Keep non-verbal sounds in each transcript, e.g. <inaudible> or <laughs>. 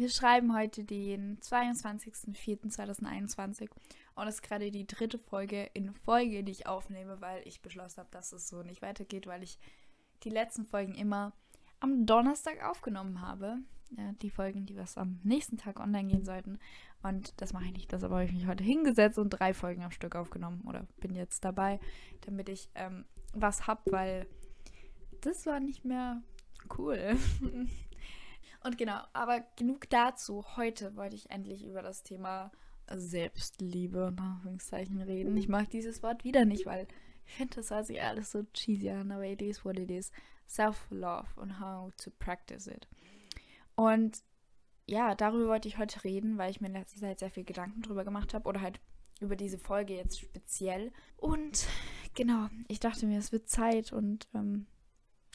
Wir schreiben heute den 22.04.2021 und es ist gerade die dritte Folge in Folge, die ich aufnehme, weil ich beschlossen habe, dass es so nicht weitergeht, weil ich die letzten Folgen immer am Donnerstag aufgenommen habe. Ja, die Folgen, die was am nächsten Tag online gehen sollten. Und das mache ich nicht. Deshalb habe ich mich heute hingesetzt und drei Folgen am Stück aufgenommen. Oder bin jetzt dabei, damit ich ähm, was habe, weil das war nicht mehr cool. <laughs> Und genau, aber genug dazu. Heute wollte ich endlich über das Thema Selbstliebe in Anführungszeichen reden. Ich mag dieses Wort wieder nicht, weil ich finde, das hört sich alles so cheesy an, aber it is what it is. Self-love und how to practice it. Und ja, darüber wollte ich heute reden, weil ich mir in letzter Zeit sehr viel Gedanken drüber gemacht habe oder halt über diese Folge jetzt speziell. Und genau, ich dachte mir, es wird Zeit und ähm,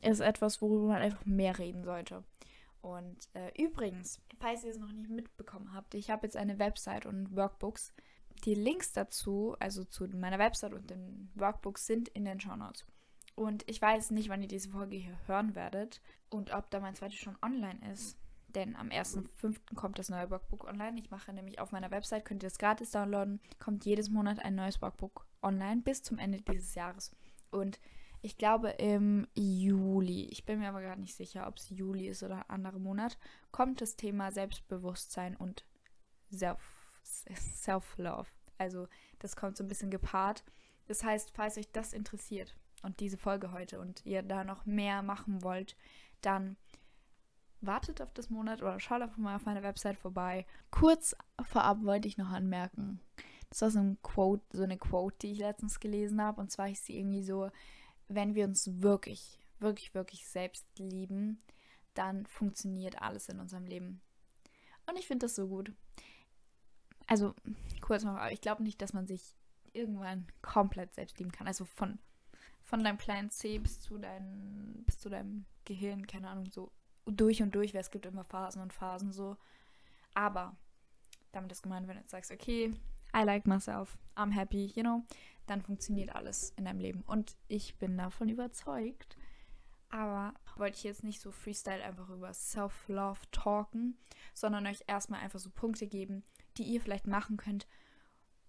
ist etwas, worüber man einfach mehr reden sollte. Und äh, übrigens, falls ihr es noch nicht mitbekommen habt, ich habe jetzt eine Website und Workbooks. Die Links dazu, also zu meiner Website und den Workbooks, sind in den Show Notes. Und ich weiß nicht, wann ihr diese Folge hier hören werdet und ob da mein zweites schon online ist. Denn am 1.5. kommt das neue Workbook online. Ich mache nämlich auf meiner Website, könnt ihr es gratis downloaden, kommt jedes Monat ein neues Workbook online bis zum Ende dieses Jahres. Und ich glaube im Juli, ich bin mir aber gar nicht sicher, ob es Juli ist oder ein anderer Monat, kommt das Thema Selbstbewusstsein und Self-Love. Also das kommt so ein bisschen gepaart. Das heißt, falls euch das interessiert und diese Folge heute und ihr da noch mehr machen wollt, dann wartet auf das Monat oder schaut einfach mal auf meiner Website vorbei. Kurz vorab wollte ich noch anmerken. Das war so ein Quote, so eine Quote, die ich letztens gelesen habe. Und zwar ist sie irgendwie so, wenn wir uns wirklich, wirklich, wirklich selbst lieben, dann funktioniert alles in unserem Leben. Und ich finde das so gut. Also, kurz noch, ich glaube nicht, dass man sich irgendwann komplett selbst lieben kann. Also von, von deinem kleinen C bis zu, dein, bis zu deinem Gehirn, keine Ahnung, so durch und durch, weil es gibt immer Phasen und Phasen so. Aber damit ist gemeint, wenn du jetzt sagst, okay, I like myself, I'm happy, you know, dann funktioniert alles in deinem Leben. Und ich bin davon überzeugt. Aber wollte ich jetzt nicht so Freestyle einfach über Self-Love talken, sondern euch erstmal einfach so Punkte geben, die ihr vielleicht machen könnt,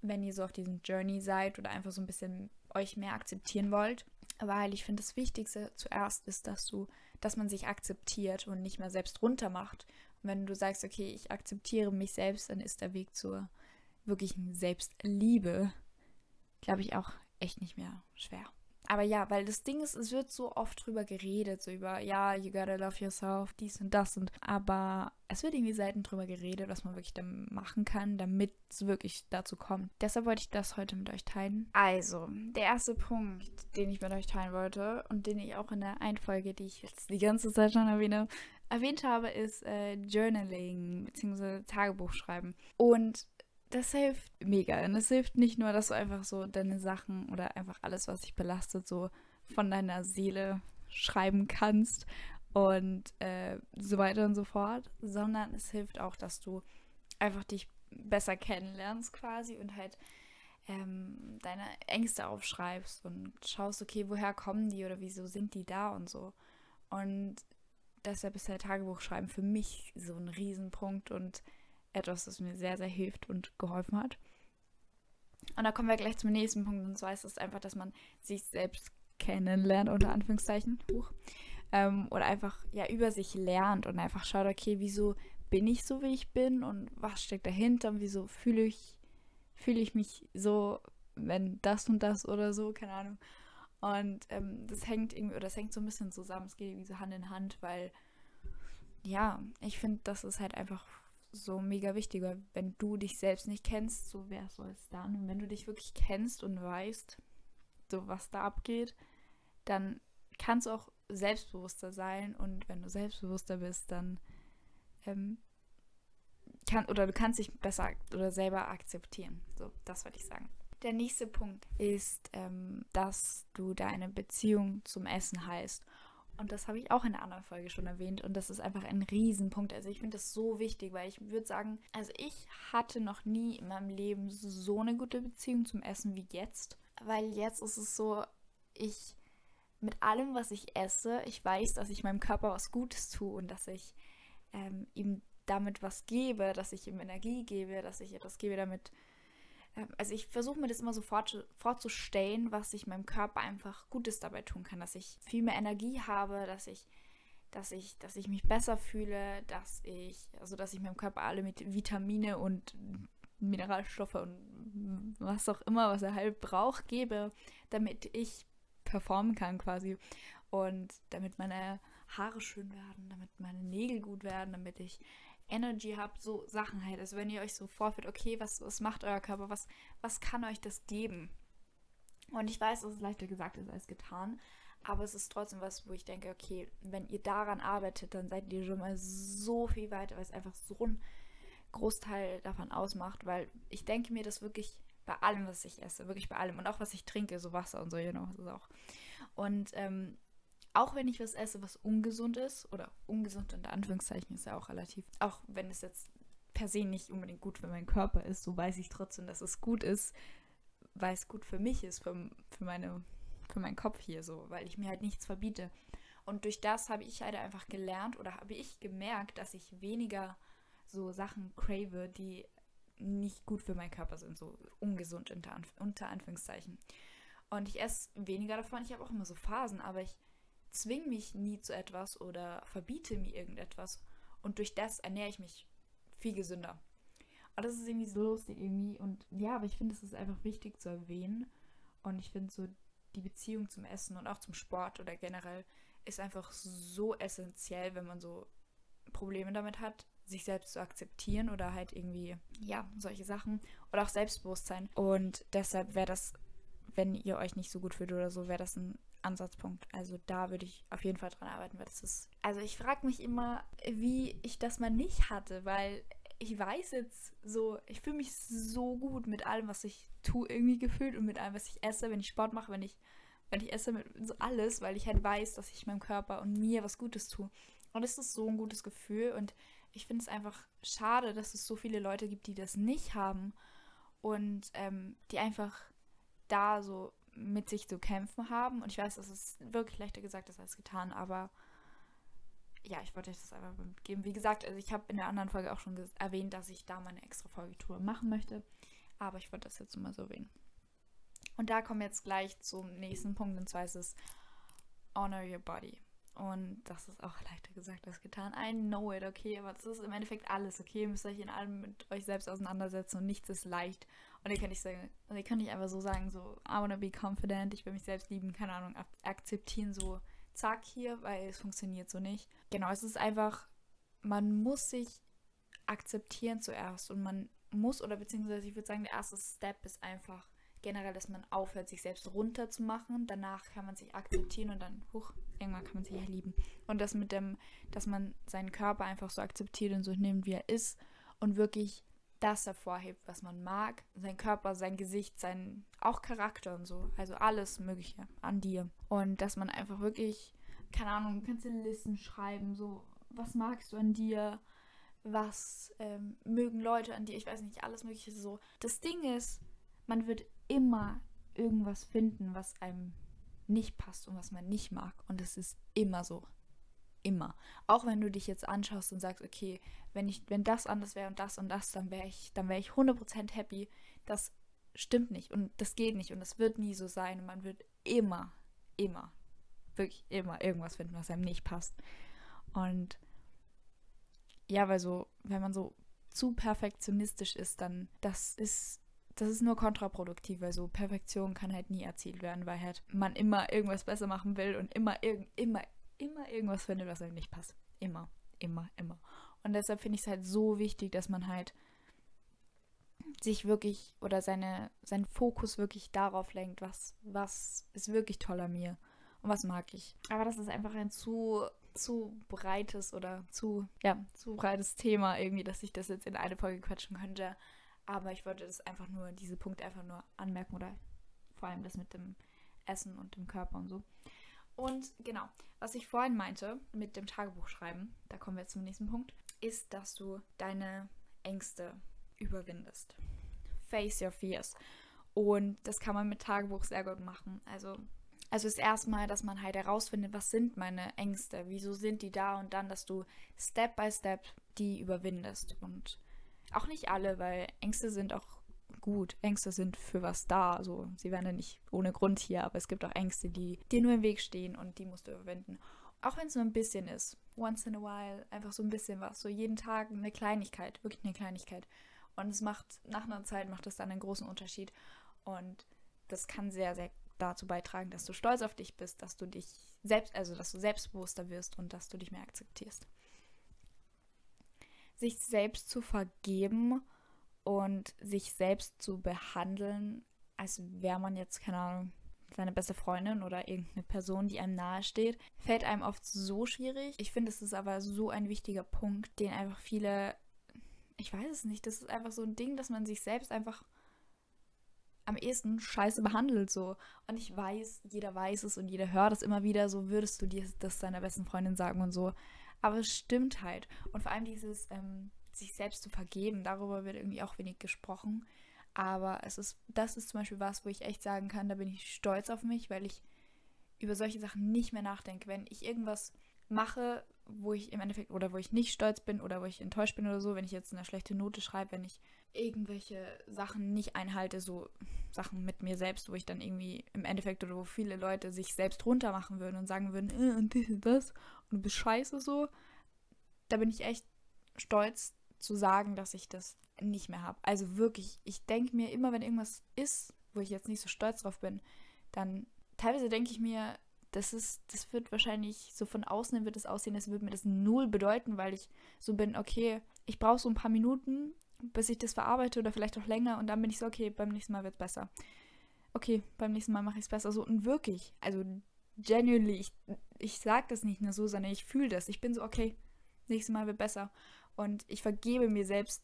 wenn ihr so auf diesem Journey seid oder einfach so ein bisschen euch mehr akzeptieren wollt. Weil ich finde, das Wichtigste zuerst ist, dass du, dass man sich akzeptiert und nicht mehr selbst runter macht. Und wenn du sagst, okay, ich akzeptiere mich selbst, dann ist der Weg zur wirklichen Selbstliebe glaube ich, auch echt nicht mehr schwer. Aber ja, weil das Ding ist, es wird so oft drüber geredet, so über, ja, you gotta love yourself, dies und das und, aber es wird irgendwie selten drüber geredet, was man wirklich dann machen kann, damit es wirklich dazu kommt. Deshalb wollte ich das heute mit euch teilen. Also, der erste Punkt, den ich mit euch teilen wollte und den ich auch in der Einfolge, die ich jetzt die ganze Zeit schon erwähne, erwähnt habe, ist äh, Journaling bzw. Tagebuch schreiben. Und das hilft mega. Und es hilft nicht nur, dass du einfach so deine Sachen oder einfach alles, was dich belastet, so von deiner Seele schreiben kannst und äh, so weiter und so fort, sondern es hilft auch, dass du einfach dich besser kennenlernst quasi und halt ähm, deine Ängste aufschreibst und schaust, okay, woher kommen die oder wieso sind die da und so. Und deshalb ist halt Tagebuchschreiben für mich so ein Riesenpunkt und etwas, das mir sehr, sehr hilft und geholfen hat. Und da kommen wir gleich zum nächsten Punkt. Und zwar ist es einfach, dass man sich selbst kennenlernt, unter Anführungszeichen. Huch. Ähm, oder einfach ja über sich lernt und einfach schaut, okay, wieso bin ich so, wie ich bin und was steckt dahinter und wieso fühle ich, fühle ich mich so, wenn das und das oder so, keine Ahnung. Und ähm, das hängt irgendwie, oder das hängt so ein bisschen zusammen, es geht irgendwie so Hand in Hand, weil ja, ich finde, das ist halt einfach so mega wichtig, weil wenn du dich selbst nicht kennst, so wer soll es dann? Und wenn du dich wirklich kennst und weißt, so was da abgeht, dann kannst du auch selbstbewusster sein und wenn du selbstbewusster bist, dann ähm, kann oder du kannst dich besser oder selber akzeptieren. So, das wollte ich sagen. Der nächste Punkt ist, ähm, dass du deine Beziehung zum Essen heißt. Und das habe ich auch in einer anderen Folge schon erwähnt. Und das ist einfach ein Riesenpunkt. Also ich finde das so wichtig, weil ich würde sagen, also ich hatte noch nie in meinem Leben so eine gute Beziehung zum Essen wie jetzt. Weil jetzt ist es so, ich mit allem, was ich esse, ich weiß, dass ich meinem Körper was Gutes tue und dass ich ähm, ihm damit was gebe, dass ich ihm Energie gebe, dass ich etwas gebe, damit. Ähm, also ich versuche mir das immer so vorzustellen, was ich meinem Körper einfach Gutes dabei tun kann, dass ich viel mehr Energie habe, dass ich, dass ich, dass ich mich besser fühle, dass ich, also dass ich meinem Körper alle mit Vitamine und Mineralstoffe und was auch immer, was er halt braucht, gebe, damit ich performen kann quasi. Und damit meine Haare schön werden, damit meine Nägel gut werden, damit ich Energy habe, so Sachen halt. Also wenn ihr euch so vorführt, okay, was, was macht euer Körper, was, was kann euch das geben? Und ich weiß, dass es leichter gesagt ist als getan, aber es ist trotzdem was, wo ich denke, okay, wenn ihr daran arbeitet, dann seid ihr schon mal so viel weiter, weil es einfach so ein Großteil davon ausmacht, weil ich denke mir das wirklich bei allem, was ich esse, wirklich bei allem und auch was ich trinke, so Wasser und so, you know, das auch. Und ähm, auch wenn ich was esse, was ungesund ist, oder ungesund unter Anführungszeichen ist ja auch relativ, auch wenn es jetzt per se nicht unbedingt gut für meinen Körper ist, so weiß ich trotzdem, dass es gut ist, weil es gut für mich ist, für, für, meine, für meinen Kopf hier so, weil ich mir halt nichts verbiete. Und durch das habe ich halt einfach gelernt oder habe ich gemerkt, dass ich weniger so Sachen crave, die nicht gut für meinen Körper sind, so ungesund unter, Anf unter Anführungszeichen. Und ich esse weniger davon. Ich habe auch immer so Phasen, aber ich zwinge mich nie zu etwas oder verbiete mir irgendetwas. Und durch das ernähre ich mich viel gesünder. Und das ist irgendwie so lustig irgendwie. Und ja, aber ich finde, es ist einfach wichtig zu erwähnen. Und ich finde so die Beziehung zum Essen und auch zum Sport oder generell ist einfach so essentiell, wenn man so Probleme damit hat, sich selbst zu akzeptieren oder halt irgendwie, ja, solche Sachen. Oder auch Selbstbewusstsein. Und deshalb wäre das, wenn ihr euch nicht so gut fühlt oder so, wäre das ein Ansatzpunkt. Also da würde ich auf jeden Fall dran arbeiten, weil das ist. Also ich frage mich immer, wie ich das mal nicht hatte, weil ich weiß jetzt so, ich fühle mich so gut mit allem, was ich tue, irgendwie gefühlt und mit allem, was ich esse, wenn ich Sport mache, wenn ich, wenn ich esse, mit so alles, weil ich halt weiß, dass ich meinem Körper und mir was Gutes tue. Und es ist so ein gutes Gefühl und ich finde es einfach schade, dass es so viele Leute gibt, die das nicht haben und ähm, die einfach da so mit sich zu kämpfen haben. Und ich weiß, das ist wirklich leichter gesagt als getan, aber ja, ich wollte euch das einfach mitgeben. Wie gesagt, also ich habe in der anderen Folge auch schon erwähnt, dass ich da meine extra Folgetour machen möchte. Aber ich wollte das jetzt mal so erwähnen. Und da kommen wir jetzt gleich zum nächsten Punkt, und zwar ist es Honor Your Body. Und das ist auch leichter gesagt als getan. I know it, okay, aber das ist im Endeffekt alles, okay? Ihr müsst euch in allem mit euch selbst auseinandersetzen und nichts ist leicht. Und ihr könnt nicht sagen, ihr könnt nicht einfach so sagen, so, I wanna be confident, ich will mich selbst lieben, keine Ahnung, akzeptieren, so, zack hier, weil es funktioniert so nicht. Genau, es ist einfach, man muss sich akzeptieren zuerst und man muss, oder beziehungsweise ich würde sagen, der erste Step ist einfach, generell, dass man aufhört, sich selbst runterzumachen. Danach kann man sich akzeptieren und dann, huch, irgendwann kann man sich ja lieben. Und das mit dem, dass man seinen Körper einfach so akzeptiert und so nimmt, wie er ist und wirklich das hervorhebt, was man mag. Sein Körper, sein Gesicht, sein auch Charakter und so. Also alles Mögliche an dir. Und dass man einfach wirklich, keine Ahnung, kannst du Listen schreiben, so, was magst du an dir? Was ähm, mögen Leute an dir? Ich weiß nicht, alles Mögliche so. Das Ding ist, man wird immer irgendwas finden, was einem nicht passt und was man nicht mag. Und es ist immer so. Immer. Auch wenn du dich jetzt anschaust und sagst, okay, wenn ich, wenn das anders wäre und das und das, dann wäre ich, dann wäre ich 100% happy. Das stimmt nicht und das geht nicht und das wird nie so sein. Und man wird immer, immer, wirklich immer irgendwas finden, was einem nicht passt. Und ja, weil so, wenn man so zu perfektionistisch ist, dann das ist das ist nur kontraproduktiv, weil so Perfektion kann halt nie erzielt werden, weil halt man immer irgendwas besser machen will und immer, irg immer, immer irgendwas findet, was einem nicht passt. Immer, immer, immer. Und deshalb finde ich es halt so wichtig, dass man halt sich wirklich oder seine, seinen Fokus wirklich darauf lenkt, was, was ist wirklich toll an mir und was mag ich. Aber das ist einfach ein zu, zu breites oder zu, ja, zu breites Thema irgendwie, dass ich das jetzt in eine Folge quatschen könnte. Aber ich wollte das einfach nur, diese Punkte einfach nur anmerken oder vor allem das mit dem Essen und dem Körper und so. Und genau, was ich vorhin meinte mit dem Tagebuchschreiben, da kommen wir jetzt zum nächsten Punkt, ist, dass du deine Ängste überwindest. Face your fears. Und das kann man mit Tagebuch sehr gut machen. Also, also ist erstmal, dass man halt herausfindet, was sind meine Ängste, wieso sind die da und dann, dass du Step by Step die überwindest. Und auch nicht alle, weil Ängste sind auch gut. Ängste sind für was da. Also sie werden ja nicht ohne Grund hier, aber es gibt auch Ängste, die dir nur im Weg stehen und die musst du überwinden. Auch wenn es nur ein bisschen ist. Once in a while, einfach so ein bisschen was. So jeden Tag eine Kleinigkeit, wirklich eine Kleinigkeit. Und es macht, nach einer Zeit macht es dann einen großen Unterschied. Und das kann sehr, sehr dazu beitragen, dass du stolz auf dich bist, dass du dich selbst, also dass du selbstbewusster wirst und dass du dich mehr akzeptierst. Sich selbst zu vergeben und sich selbst zu behandeln, als wäre man jetzt, keine Ahnung, seine beste Freundin oder irgendeine Person, die einem nahe steht, fällt einem oft so schwierig. Ich finde, es ist aber so ein wichtiger Punkt, den einfach viele, ich weiß es nicht, das ist einfach so ein Ding, dass man sich selbst einfach am ehesten scheiße behandelt so. Und ich weiß, jeder weiß es und jeder hört es immer wieder, so würdest du dir das deiner besten Freundin sagen und so. Aber es stimmt halt. Und vor allem dieses, ähm, sich selbst zu vergeben, darüber wird irgendwie auch wenig gesprochen. Aber es ist, das ist zum Beispiel was, wo ich echt sagen kann, da bin ich stolz auf mich, weil ich über solche Sachen nicht mehr nachdenke. Wenn ich irgendwas mache, wo ich im Endeffekt oder wo ich nicht stolz bin oder wo ich enttäuscht bin oder so, wenn ich jetzt eine schlechte Note schreibe, wenn ich irgendwelche Sachen nicht einhalte, so Sachen mit mir selbst, wo ich dann irgendwie im Endeffekt oder wo viele Leute sich selbst runter machen würden und sagen würden, äh, und das und das du bist scheiße so, da bin ich echt stolz zu sagen, dass ich das nicht mehr habe. Also wirklich, ich denke mir immer, wenn irgendwas ist, wo ich jetzt nicht so stolz drauf bin, dann teilweise denke ich mir, das ist, das wird wahrscheinlich so von außen wird es aussehen, als würde mir das null bedeuten, weil ich so bin, okay, ich brauche so ein paar Minuten, bis ich das verarbeite oder vielleicht auch länger und dann bin ich so, okay, beim nächsten Mal wird es besser. Okay, beim nächsten Mal mache ich es besser. So und wirklich, also genuinely, ich, ich sage das nicht nur so, sondern ich fühle das. Ich bin so, okay, nächstes Mal wird besser. Und ich vergebe mir selbst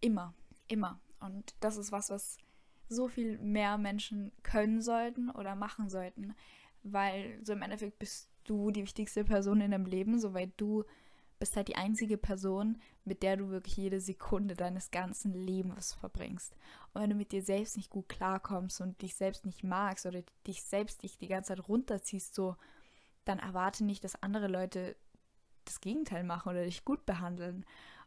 immer, immer. Und das ist was, was so viel mehr Menschen können sollten oder machen sollten, weil so im Endeffekt bist du die wichtigste Person in deinem Leben, soweit du bist halt die einzige Person, mit der du wirklich jede Sekunde deines ganzen Lebens verbringst. Und wenn du mit dir selbst nicht gut klarkommst und dich selbst nicht magst oder dich selbst dich die ganze Zeit runterziehst, so, dann erwarte nicht, dass andere Leute das Gegenteil machen oder dich gut behandeln.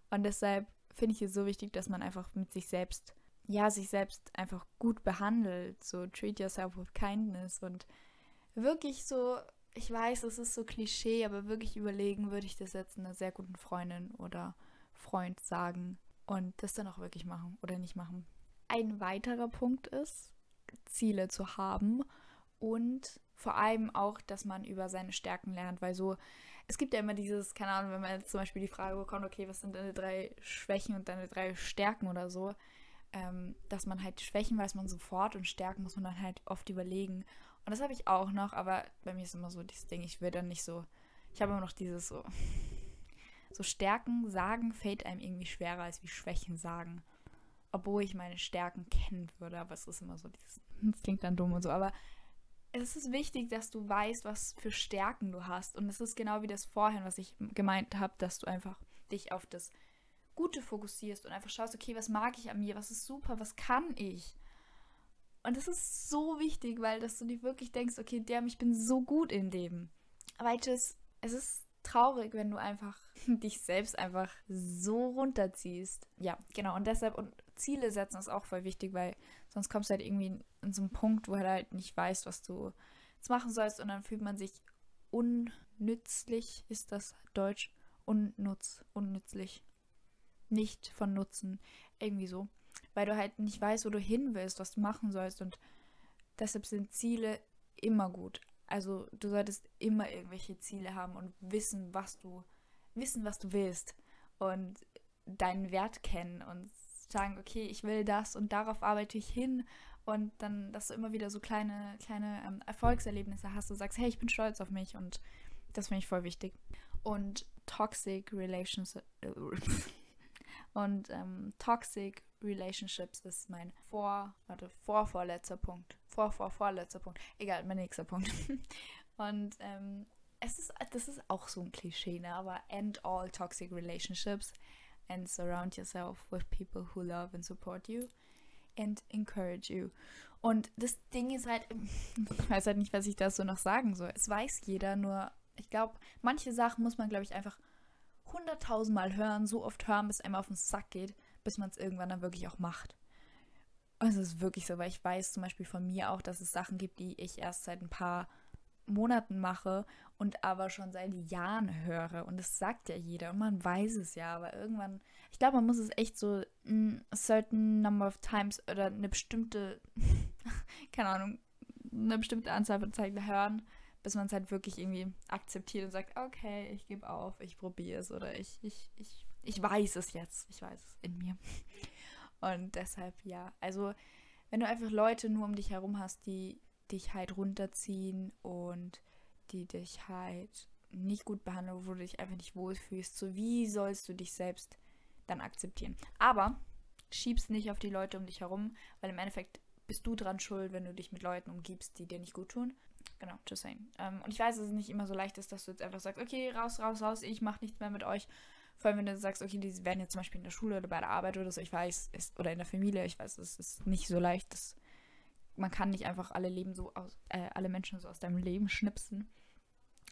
Und deshalb finde ich es so wichtig, dass man einfach mit sich selbst, ja, sich selbst einfach gut behandelt. So treat yourself with kindness und wirklich so, ich weiß, es ist so Klischee, aber wirklich überlegen, würde ich das jetzt einer sehr guten Freundin oder Freund sagen und das dann auch wirklich machen oder nicht machen. Ein weiterer Punkt ist, Ziele zu haben und vor allem auch, dass man über seine Stärken lernt, weil so es gibt ja immer dieses, keine Ahnung, wenn man jetzt zum Beispiel die Frage bekommt, okay, was sind deine drei Schwächen und deine drei Stärken oder so, ähm, dass man halt Schwächen weiß man sofort und Stärken muss man dann halt oft überlegen. Und das habe ich auch noch, aber bei mir ist immer so dieses Ding, ich will dann nicht so, ich habe immer noch dieses so, so Stärken sagen fällt einem irgendwie schwerer als wie Schwächen sagen. Obwohl ich meine Stärken kennen würde, aber es ist immer so dieses, das klingt dann dumm und so, aber es ist wichtig, dass du weißt, was für Stärken du hast. Und es ist genau wie das vorhin, was ich gemeint habe, dass du einfach dich auf das Gute fokussierst und einfach schaust, okay, was mag ich an mir, was ist super, was kann ich. Und das ist so wichtig, weil dass du dir wirklich denkst, okay, der, ich bin so gut in dem. Weil es, es ist traurig, wenn du einfach <laughs> dich selbst einfach so runterziehst. Ja, genau. Und deshalb, und Ziele setzen ist auch voll wichtig, weil sonst kommst du halt irgendwie in so einen Punkt, wo du halt nicht weißt, was du jetzt machen sollst und dann fühlt man sich unnützlich, ist das Deutsch? Unnutz, unnützlich. Nicht von Nutzen. Irgendwie so. Weil du halt nicht weißt, wo du hin willst, was du machen sollst und deshalb sind Ziele immer gut. Also du solltest immer irgendwelche Ziele haben und wissen, was du wissen, was du willst und deinen Wert kennen und sagen, okay, ich will das und darauf arbeite ich hin und dann, dass du immer wieder so kleine, kleine ähm, Erfolgserlebnisse hast. Du sagst, hey, ich bin stolz auf mich und das finde ich voll wichtig. Und Toxic Relationships <laughs> und ähm, Toxic Relationships ist mein vor, warte, vorvorletzter Punkt. Vor, vor, vorletzter Punkt. Egal, mein nächster Punkt. <laughs> und ähm, es ist, das ist auch so ein Klischee, ne? aber end all toxic relationships and surround yourself with people who love and support you and encourage you. Und das Ding ist halt, <laughs> ich weiß halt nicht, was ich da so noch sagen soll. Es weiß jeder, nur ich glaube, manche Sachen muss man, glaube ich, einfach hunderttausendmal hören, so oft hören, bis einem auf den Sack geht, bis man es irgendwann dann wirklich auch macht. Also es ist wirklich so, weil ich weiß zum Beispiel von mir auch, dass es Sachen gibt, die ich erst seit ein paar Monaten mache und aber schon seit Jahren höre. Und das sagt ja jeder und man weiß es ja, aber irgendwann, ich glaube, man muss es echt so ein certain number of times oder eine bestimmte, <laughs> keine Ahnung, eine bestimmte Anzahl von Zeiten hören, bis man es halt wirklich irgendwie akzeptiert und sagt, okay, ich gebe auf, ich probiere es oder ich, ich, ich, ich weiß es jetzt, ich weiß es in mir. Und deshalb ja, also wenn du einfach Leute nur um dich herum hast, die dich halt runterziehen und die dich halt nicht gut behandeln, wo du dich einfach nicht wohlfühlst, so wie sollst du dich selbst dann akzeptieren? Aber schiebst nicht auf die Leute um dich herum, weil im Endeffekt bist du dran schuld, wenn du dich mit Leuten umgibst, die dir nicht gut tun. Genau, just saying. Ähm, und ich weiß, dass es nicht immer so leicht ist, dass du jetzt einfach sagst, okay, raus, raus, raus, ich mach nichts mehr mit euch. Vor allem, wenn du sagst, okay, die werden jetzt zum Beispiel in der Schule oder bei der Arbeit oder so, ich weiß, ist, oder in der Familie, ich weiß, es ist nicht so leicht, das, man kann nicht einfach alle Leben so aus, äh, alle Menschen so aus deinem Leben schnipsen.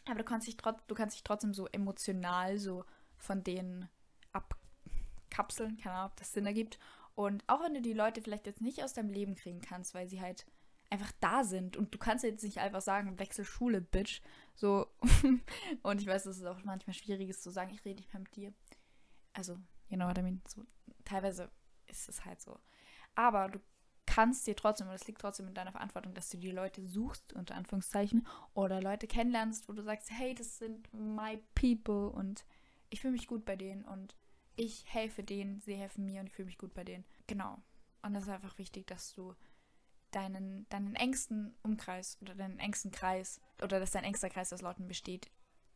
Aber du kannst dich, trot, du kannst dich trotzdem so emotional so von denen abkapseln, keine Ahnung, ob das Sinn ergibt. Und auch wenn du die Leute vielleicht jetzt nicht aus deinem Leben kriegen kannst, weil sie halt einfach da sind und du kannst jetzt nicht einfach sagen, wechsel Schule, Bitch. So. <laughs> und ich weiß, dass es auch manchmal schwierig ist zu sagen, ich rede nicht mehr mit dir. Also, you know what I mean? So, teilweise ist es halt so. Aber du kannst dir trotzdem, und es liegt trotzdem in deiner Verantwortung, dass du die Leute suchst, unter Anführungszeichen, oder Leute kennenlernst, wo du sagst, hey, das sind my people und ich fühle mich gut bei denen und ich helfe denen, sie helfen mir und ich fühle mich gut bei denen. Genau. Und das ist einfach wichtig, dass du deinen, deinen engsten Umkreis oder deinen engsten Kreis oder dass dein engster Kreis aus Leuten besteht,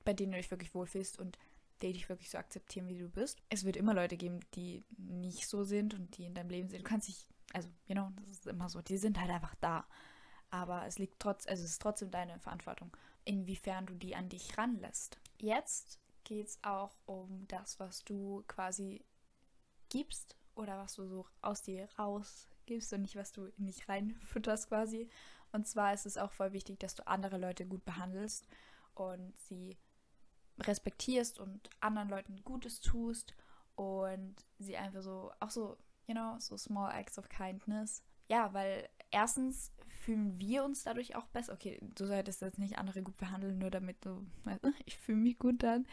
bei denen du dich wirklich wohlfühlst und die dich wirklich so akzeptieren, wie du bist. Es wird immer Leute geben, die nicht so sind und die in deinem Leben sind. Du kannst dich, also, you know, das ist immer so, die sind halt einfach da. Aber es liegt trotz, also es ist trotzdem deine Verantwortung, inwiefern du die an dich ranlässt. Jetzt geht es auch um das, was du quasi gibst oder was du so aus dir raus gibst und nicht, was du nicht reinfütterst quasi. Und zwar ist es auch voll wichtig, dass du andere Leute gut behandelst und sie respektierst und anderen Leuten Gutes tust und sie einfach so, auch so, you know, so small acts of kindness. Ja, weil erstens fühlen wir uns dadurch auch besser. Okay, du solltest jetzt nicht andere gut behandeln, nur damit du, <laughs> ich fühle mich gut dann.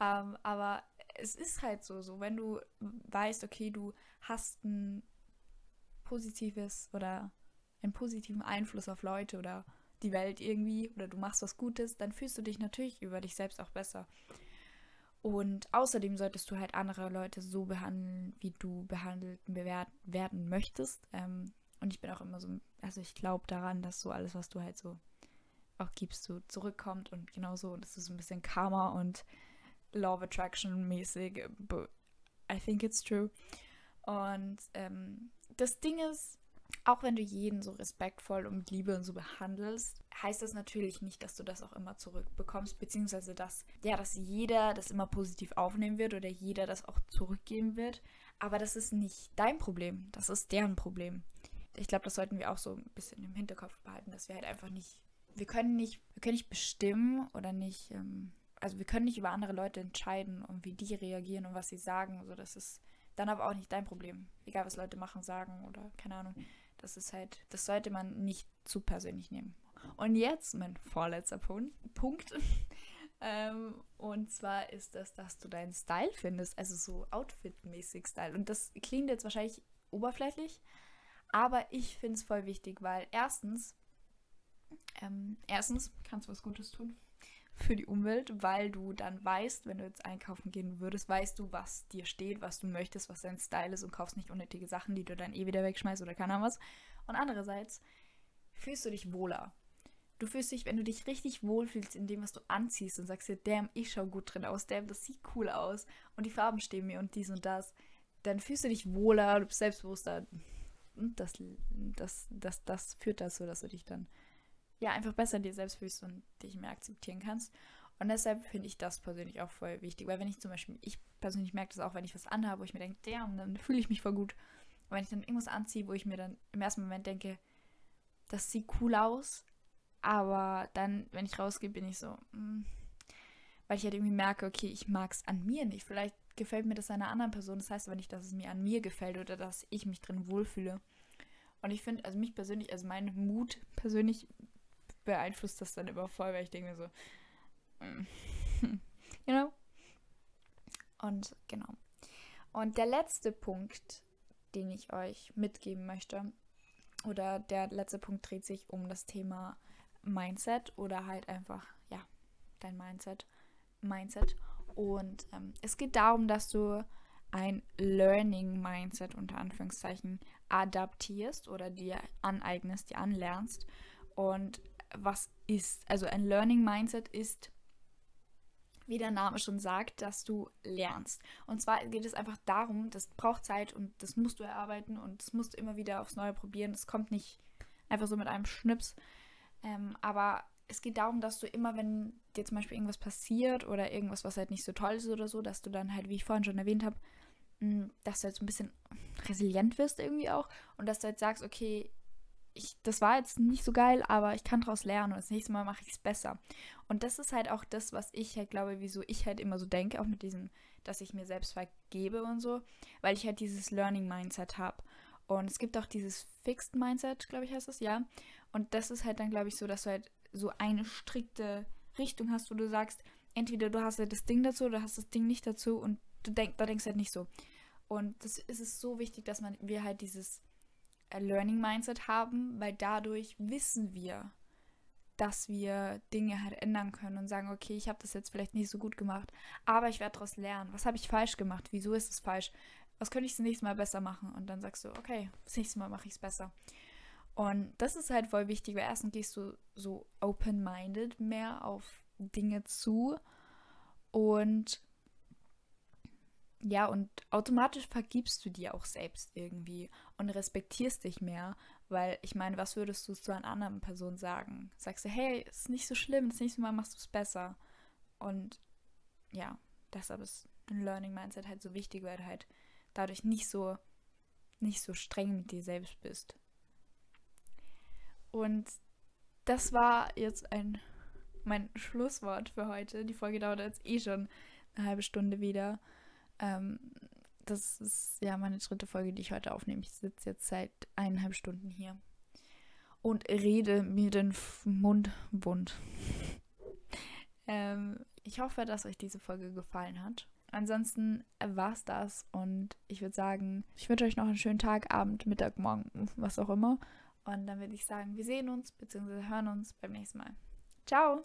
Ähm, aber es ist halt so, so, wenn du weißt, okay, du hast ein positives oder einen positiven Einfluss auf Leute oder die Welt irgendwie oder du machst was Gutes, dann fühlst du dich natürlich über dich selbst auch besser. Und außerdem solltest du halt andere Leute so behandeln, wie du behandelt werden möchtest. Ähm, und ich bin auch immer so, also ich glaube daran, dass so alles, was du halt so auch gibst, so zurückkommt und genauso. Und das ist ein bisschen Karma und Law of Attraction mäßig. But I think it's true. Und ähm, das Ding ist, auch wenn du jeden so respektvoll und Liebe und so behandelst, heißt das natürlich nicht, dass du das auch immer zurückbekommst, beziehungsweise dass, ja, dass jeder das immer positiv aufnehmen wird oder jeder das auch zurückgeben wird. Aber das ist nicht dein Problem, das ist deren Problem. Ich glaube, das sollten wir auch so ein bisschen im Hinterkopf behalten, dass wir halt einfach nicht, wir können nicht, wir können nicht bestimmen oder nicht, ähm, also wir können nicht über andere Leute entscheiden und wie die reagieren und was sie sagen. Also das ist dann aber auch nicht dein Problem. Egal, was Leute machen, sagen oder keine Ahnung. Das ist halt, das sollte man nicht zu persönlich nehmen. Und jetzt mein vorletzter Punkt. <laughs> ähm, und zwar ist das, dass du deinen Style findest, also so Outfit-mäßig Style. Und das klingt jetzt wahrscheinlich oberflächlich, aber ich finde es voll wichtig, weil erstens, ähm, erstens kannst du was Gutes tun für die Umwelt, weil du dann weißt, wenn du jetzt einkaufen gehen würdest, weißt du, was dir steht, was du möchtest, was dein Style ist und kaufst nicht unnötige Sachen, die du dann eh wieder wegschmeißt oder keine Ahnung was. Und andererseits fühlst du dich wohler. Du fühlst dich, wenn du dich richtig wohlfühlst in dem, was du anziehst und sagst dir, damn, ich schau gut drin aus, damn, das sieht cool aus und die Farben stehen mir und dies und das, dann fühlst du dich wohler, du bist selbstbewusster. Und das, das, das, das führt dazu, dass du dich dann ja einfach besser dir selbst fühlst und dich mehr akzeptieren kannst. Und deshalb finde ich das persönlich auch voll wichtig, weil wenn ich zum Beispiel, ich persönlich merke das auch, wenn ich was anhabe, wo ich mir denke, damn, dann <laughs> fühle ich mich voll gut. Und wenn ich dann irgendwas anziehe, wo ich mir dann im ersten Moment denke, das sieht cool aus, aber dann, wenn ich rausgehe, bin ich so, mh. Mm. weil ich halt irgendwie merke, okay, ich mag es an mir nicht. Vielleicht gefällt mir das einer anderen Person. Das heißt aber nicht, dass es mir an mir gefällt oder dass ich mich drin wohlfühle. Und ich finde, also mich persönlich, also mein Mut persönlich beeinflusst das dann immer voll, weil ich denke mir so, mm, <laughs> you know? Und genau. Und der letzte Punkt, den ich euch mitgeben möchte, oder der letzte Punkt dreht sich um das Thema Mindset oder halt einfach, ja, dein Mindset. Mindset. Und ähm, es geht darum, dass du ein Learning Mindset unter Anführungszeichen adaptierst oder dir aneignest, dir anlernst. Und was ist, also ein Learning Mindset ist, wie der Name schon sagt, dass du lernst. Und zwar geht es einfach darum, das braucht Zeit und das musst du erarbeiten und das musst du immer wieder aufs Neue probieren. Das kommt nicht einfach so mit einem Schnips. Ähm, aber es geht darum, dass du immer, wenn dir zum Beispiel irgendwas passiert oder irgendwas, was halt nicht so toll ist oder so, dass du dann halt, wie ich vorhin schon erwähnt habe, mm, dass du halt so ein bisschen <laughs> resilient wirst irgendwie auch und dass du halt sagst, okay, ich, das war jetzt nicht so geil, aber ich kann daraus lernen und das nächste Mal mache ich es besser. Und das ist halt auch das, was ich halt glaube, wieso ich halt immer so denke, auch mit diesem, dass ich mir selbst vergebe und so, weil ich halt dieses Learning Mindset habe. Und es gibt auch dieses Fixed Mindset, glaube ich, heißt das, ja. Und das ist halt dann, glaube ich, so, dass du halt so eine strikte Richtung hast, wo du sagst, entweder du hast halt das Ding dazu oder hast das Ding nicht dazu und du denk, da denkst halt nicht so. Und das ist es so wichtig, dass man wir halt dieses Learning Mindset haben, weil dadurch wissen wir, dass wir Dinge halt ändern können und sagen, okay, ich habe das jetzt vielleicht nicht so gut gemacht, aber ich werde daraus lernen. Was habe ich falsch gemacht? Wieso ist es falsch? Was könnte ich das nächste Mal besser machen? Und dann sagst du, okay, das nächste Mal mache ich es besser. Und das ist halt voll wichtig, weil erstens gehst du so open-minded mehr auf Dinge zu und ja, und automatisch vergibst du dir auch selbst irgendwie und respektierst dich mehr, weil ich meine, was würdest du zu einer anderen Person sagen? Sagst du, hey, ist nicht so schlimm, das nächste Mal machst du es besser. Und ja, deshalb ist ein Learning Mindset halt so wichtig, weil du halt dadurch nicht so nicht so streng mit dir selbst bist. Und das war jetzt ein mein Schlusswort für heute. Die Folge dauert jetzt eh schon eine halbe Stunde wieder. Ähm, das ist ja meine dritte Folge, die ich heute aufnehme. Ich sitze jetzt seit eineinhalb Stunden hier und rede mir den Mund wund. <laughs> ähm, ich hoffe, dass euch diese Folge gefallen hat. Ansonsten war es das und ich würde sagen, ich wünsche euch noch einen schönen Tag, Abend, Mittag, Morgen, was auch immer. Und dann würde ich sagen, wir sehen uns bzw. hören uns beim nächsten Mal. Ciao!